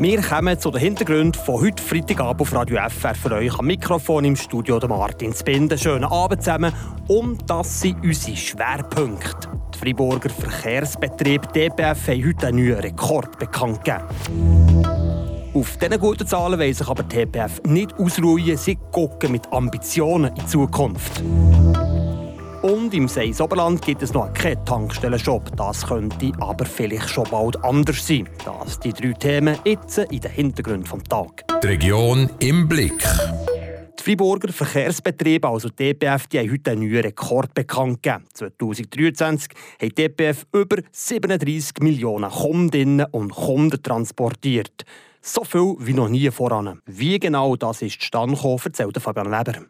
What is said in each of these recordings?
Wir kommen zu den Hintergründen von heute Freitagabend auf Radio FR für euch am Mikrofon im Studio der Martin Spinde. Schönen Abend zusammen und das sind unsere Schwerpunkte. Die Freiburger Verkehrsbetrieb DBF haben heute einen neuen Rekord bekannt gegeben. Auf diesen guten Zahlen wollen sich aber die TPF nicht ausruhen, sie gucken mit Ambitionen in die Zukunft. Und im Seis Oberland gibt es noch keinen Tankstellenshop. Das könnte aber vielleicht schon bald anders sein. Das die drei Themen jetzt in den Hintergrund vom Tag. Die Region im Blick. Die Freiburger Verkehrsbetriebe, also DPF, die haben heute einen neuen Rekord bekannt gegeben. 2023 hat DPF über 37 Millionen Kundinnen und Kunden transportiert. So viel wie noch nie voran. Wie genau das ist zustande gekommen, erzählt Fabian Weber.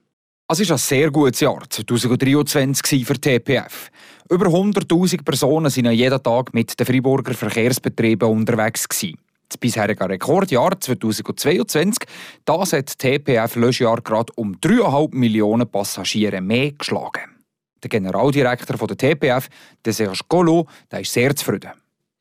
Es war ein sehr gutes Jahr 2023 für TPF. Über 100.000 Personen sind jeden Tag mit den Freiburger Verkehrsbetrieben unterwegs. Das bisherige Rekordjahr 2022, das hat TPF Löschjahr gerade um 3,5 Millionen Passagiere mehr geschlagen. Der Generaldirektor der TPF, der Serge Golo, der ist sehr zufrieden.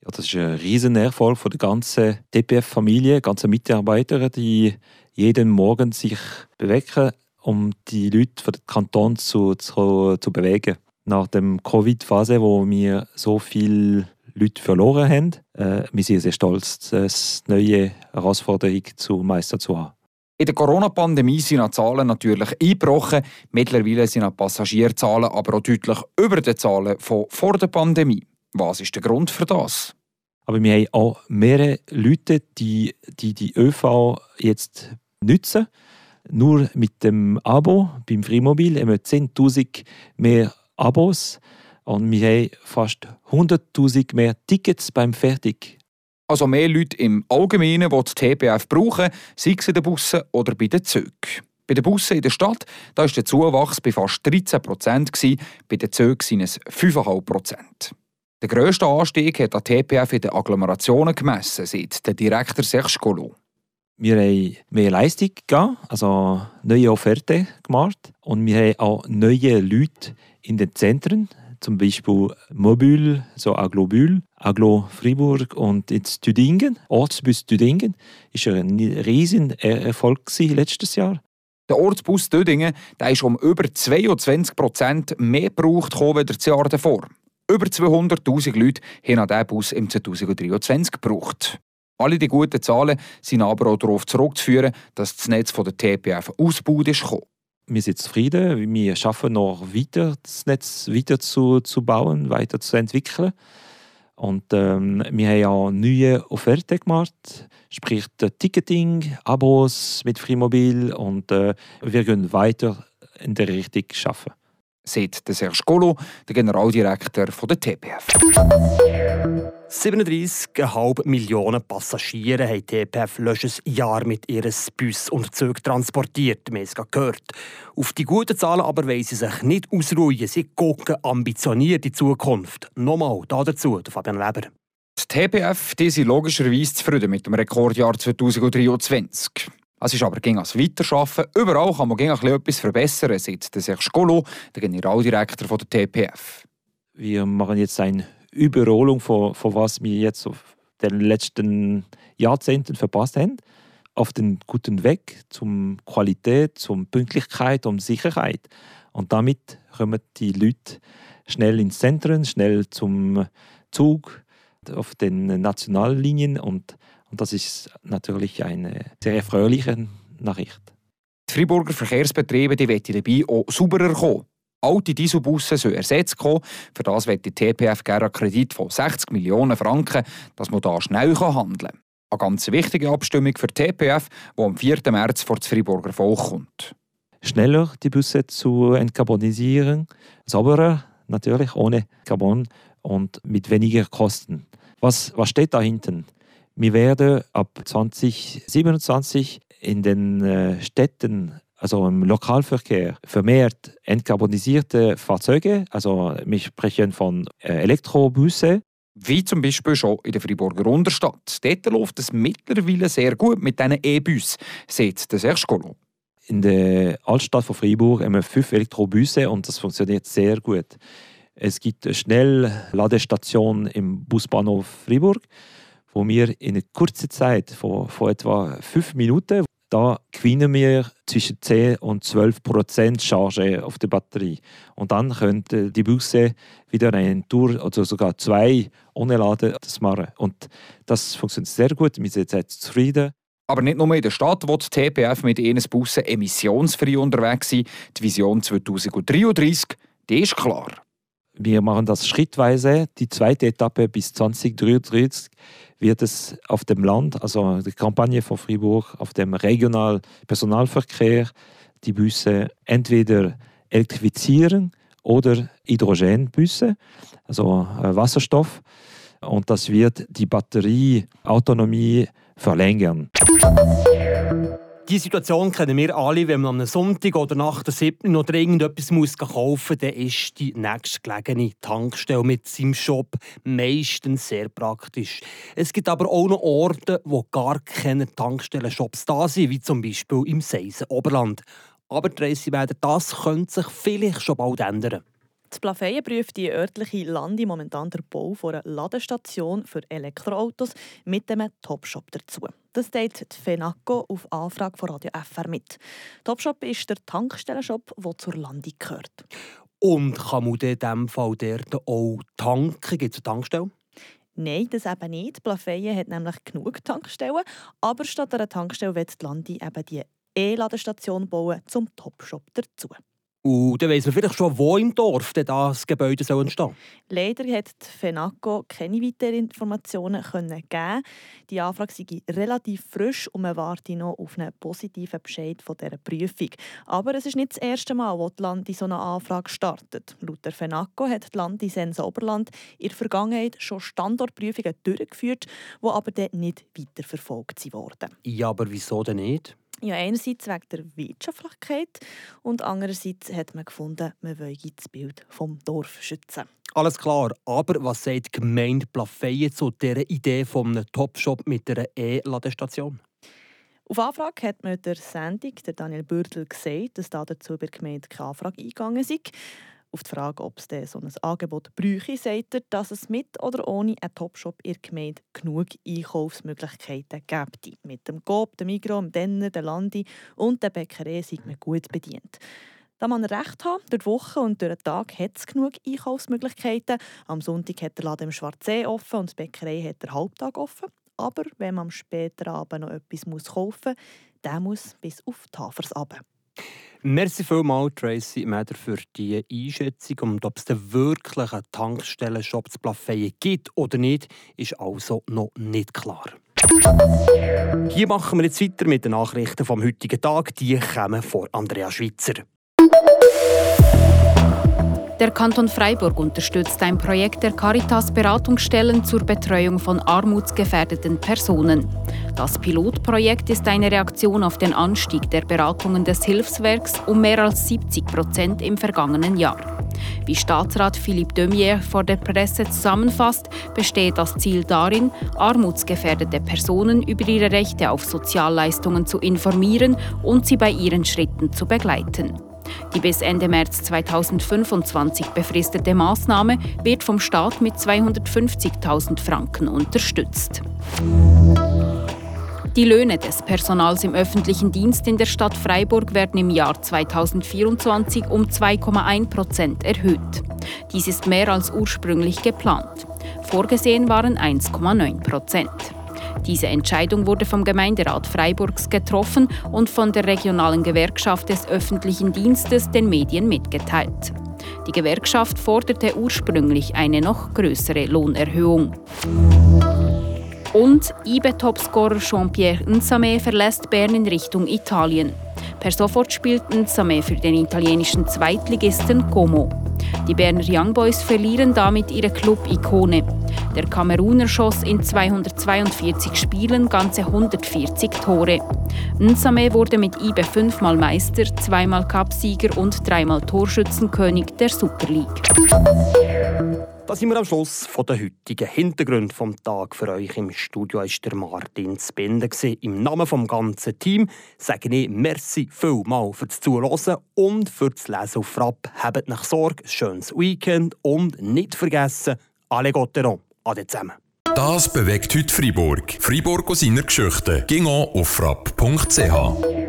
Ja, das ist ein riesen Erfolg für die ganze TPF-Familie, ganze Mitarbeiter, die jeden Morgen sich bewegen um die Leute von den Kanton zu, zu, zu bewegen. Nach der Covid-Phase, wo wir so viele Leute verloren haben, äh, wir sind sehr stolz, eine neue Herausforderung zu meistern zu haben. In der Corona-Pandemie sind die Zahlen natürlich eingebrochen. Mittlerweile sind die Passagierzahlen aber auch deutlich über den Zahlen von vor der Pandemie. Was ist der Grund für das? Aber wir haben auch mehrere Leute, die die, die ÖV jetzt nutzen nur mit dem Abo beim Freimobil haben wir 10.000 mehr Abos und wir haben fast 100.000 mehr Tickets beim Fertig. Also mehr Leute im Allgemeinen, die die TPF brauchen, sei es in den Bussen oder bei den Zügen. Bei den Bussen in der Stadt ist der Zuwachs bei fast 13 Prozent, bei den Zügen sind es 5,5 Prozent. Der grösste Anstieg hat der TPF in den Agglomerationen gemessen, sagt der Direktor Serge Collot. Wir haben mehr Leistung gegeben, also neue Offerten gemacht. Und wir haben auch neue Leute in den Zentren, zum Beispiel Mobil, so Aglobül, Aglo Fribourg und in Tüdingen, Ortsbus Tüdingen, ist ein riesen Erfolg letztes Jahr. Der Ortsbus Tüdingen der ist um über 22 Prozent mehr gebraucht als das Jahr davor. Über 200.000 Leute haben diesen Bus im 2023 gebraucht. Alle die guten Zahlen sind aber auch darauf zurückzuführen, dass das Netz von der TPF ausgebaut ist. Wir sind zufrieden. Wir schaffen noch weiter, das Netz weiter zu, zu bauen, weiter zu entwickeln. Und ähm, wir haben auch neue Offerten gemacht, sprich Ticketing, Abos mit Freemobil und äh, wir gehen weiter in der Richtung schaffen. Sagt der Serge Golo, der Generaldirektor der TPF. 37,5 Millionen Passagiere haben TPF letztes Jahr mit ihren Bus und Zügen transportiert. Wir haben es gehört. Auf die guten Zahlen aber wollen sie sich nicht ausruhen. Sie gucken ambitioniert in die Zukunft. Nochmal dazu, Fabian Weber. Die TPF die sind logischerweise zufrieden mit dem Rekordjahr 2023. Es ist aber ging als Weiterschaffen. Überall kann man etwas verbessern, sagt der Serge Golo, der Generaldirektor der TPF. Wir machen jetzt ein Überholung von, von was wir jetzt auf den letzten Jahrzehnten verpasst haben, auf den guten Weg zum Qualität, zum Pünktlichkeit und Sicherheit. Und damit kommen die Leute schnell ins Zentrum, schnell zum Zug auf den Nationallinien und, und das ist natürlich eine sehr erfreuliche Nachricht. Die Freiburger Verkehrsbetriebe die wollen dabei auch sauberer kommen. Alte Dieselbusse sollen ersetzt kommen. Für das wird die TPF gerne einen Kredit von 60 Millionen Franken, dass man da schnell handeln kann. Eine ganz wichtige Abstimmung für die TPF, die am 4. März vor das Freiburger Volk kommt. Schneller die Busse zu entkarbonisieren, sauberer natürlich, ohne Carbon und mit weniger Kosten. Was, was steht da hinten? Wir werden ab 2027 in den äh, Städten also im Lokalverkehr vermehrt entkarbonisierte Fahrzeuge. Also wir sprechen von äh, Elektrobusse. Wie zum Beispiel schon in der Friburger Unterstadt. Dort läuft es mittlerweile sehr gut mit diesen E-Bussen, sagt der Serge In der Altstadt von Fribourg haben wir fünf Elektrobusse und das funktioniert sehr gut. Es gibt eine Schnellladestation im Busbahnhof Fribourg, wo wir in einer kurzen Zeit, von, von etwa fünf Minuten, da gewinnen wir zwischen 10 und 12 Prozent Charge auf der Batterie. Und dann könnte die Busse wieder eine Tour oder sogar zwei ohne Laden das machen. Und das funktioniert sehr gut. Wir sind jetzt zufrieden. Aber nicht nur in der Stadt will die TPF mit ihren Bussen emissionsfrei unterwegs sein. Die Vision 2033, die ist klar. Wir machen das schrittweise. Die zweite Etappe bis 2033 wird es auf dem Land, also die Kampagne von Fribourg, auf dem regionalen Personalverkehr, die Busse entweder elektrifizieren oder Hydrogenbusse, also äh, Wasserstoff. Und das wird die Batterieautonomie verlängern. Die Situation kennen wir alle, wenn man am Sonntag oder nach der 7. noch dringend etwas muss kaufen muss, dann ist die nächstgelegene Tankstelle mit seinem Shop meistens sehr praktisch. Es gibt aber auch noch Orte, wo gar keine Tankstellen-Shops da sind, wie zum Beispiel im Seisen Oberland. Aber Tracy Wäder, das könnte sich vielleicht schon bald ändern. Das Plafeyen prüft die örtliche Lande momentan den Bau einer Ladestation für Elektroautos mit einem Topshop dazu. Das teilt die FENACO auf Anfrage von Radio FR mit. Topshop ist der Tankstellenshop, der zur Lande gehört. Und kann man in diesem Fall dort auch tanken? Gibt es eine Tankstelle? Nein, das eben nicht. Plafeyen hat nämlich genug Tankstellen. Aber statt einer Tankstelle wird die Lande eben die E-Ladestation bauen zum Topshop dazu. Und dann weiss man vielleicht schon, wo im Dorf das Gebäude soll entstehen Leider hat die FENACO keine weiteren Informationen geben Die Anfrage sei relativ frisch und man warte noch auf einen positiven Bescheid von dieser Prüfung. Aber es ist nicht das erste Mal, wo die Landi so eine Anfrage startet. Laut der FENACO hat die Landi Sense Oberland in der Vergangenheit schon Standortprüfungen durchgeführt, die aber dann nicht weiterverfolgt wurden. Ja, aber wieso denn nicht? Ja, einerseits wegen der Wirtschaftlichkeit und andererseits hat man gefunden, man wolle das Bild vom Dorf schützen. Alles klar, aber was sagt die Gemeinde Plafeyen zu dieser Idee von einem Topshop mit einer E-Ladestation? Auf Anfrage hat mir der Sendung, der Daniel Bürdel, gesagt, dass dazu bei der Gemeinde keine Anfrage eingegangen sei. Auf die Frage, ob es so ein Angebot bräuchte, sagt er, dass es mit oder ohne einen Topshop in der Gemeinde genug Einkaufsmöglichkeiten gibt. Mit dem Coop, dem Migros, dem Denner, dem Landi und der Bäckerei sind wir gut bedient. Da man recht hat, durch die Woche und durch den Tag hat es genug Einkaufsmöglichkeiten. Am Sonntag hat der Laden im Schwarzsee offen und die Bäckerei hat der Halbtag offen. Aber wenn man am späten Abend noch etwas kaufen muss, der muss bis auf die Hafers runter. Merci vielmals, Tracy Meder, für die Einschätzung. Und ob es denn wirklich einen Tankstellenshop zu gibt oder nicht, ist also noch nicht klar. Hier machen wir jetzt weiter mit den Nachrichten vom heutigen Tag. Die kommen von Andrea Schweitzer. Der Kanton Freiburg unterstützt ein Projekt der Caritas Beratungsstellen zur Betreuung von armutsgefährdeten Personen. Das Pilotprojekt ist eine Reaktion auf den Anstieg der Beratungen des Hilfswerks um mehr als 70 Prozent im vergangenen Jahr. Wie Staatsrat Philippe Demier vor der Presse zusammenfasst, besteht das Ziel darin, armutsgefährdete Personen über ihre Rechte auf Sozialleistungen zu informieren und sie bei ihren Schritten zu begleiten. Die bis Ende März 2025 befristete Maßnahme wird vom Staat mit 250.000 Franken unterstützt. Die Löhne des Personals im öffentlichen Dienst in der Stadt Freiburg werden im Jahr 2024 um 2,1 Prozent erhöht. Dies ist mehr als ursprünglich geplant. Vorgesehen waren 1,9 Prozent. Diese Entscheidung wurde vom Gemeinderat Freiburgs getroffen und von der regionalen Gewerkschaft des öffentlichen Dienstes den Medien mitgeteilt. Die Gewerkschaft forderte ursprünglich eine noch größere Lohnerhöhung. Und IBE-Topscorer Jean-Pierre Nsame verlässt Bern in Richtung Italien. Per sofort spielt Nsame für den italienischen Zweitligisten Como. Die Berner Young Boys verlieren damit ihre Club-Ikone. Der Kameruner schoss in 242 Spielen ganze 140 Tore. Nsame wurde mit IBE fünfmal Meister, zweimal Cupsieger und dreimal Torschützenkönig der Super League. Da sind wir am Schluss von der heutigen Hintergrund vom Tag für euch im Studio ist der Martin Spinde Im Namen vom ganzen Team sage ich Merci vielmal fürs Zuhören und fürs Lesen auf Frapp. Habt nach Sorge, schönes Weekend und nicht vergessen, alle Gotteron. Ade zusammen. Das bewegt heute Freiburg. Freiburg aus seiner Geschichte. Ging auf frapp.ch.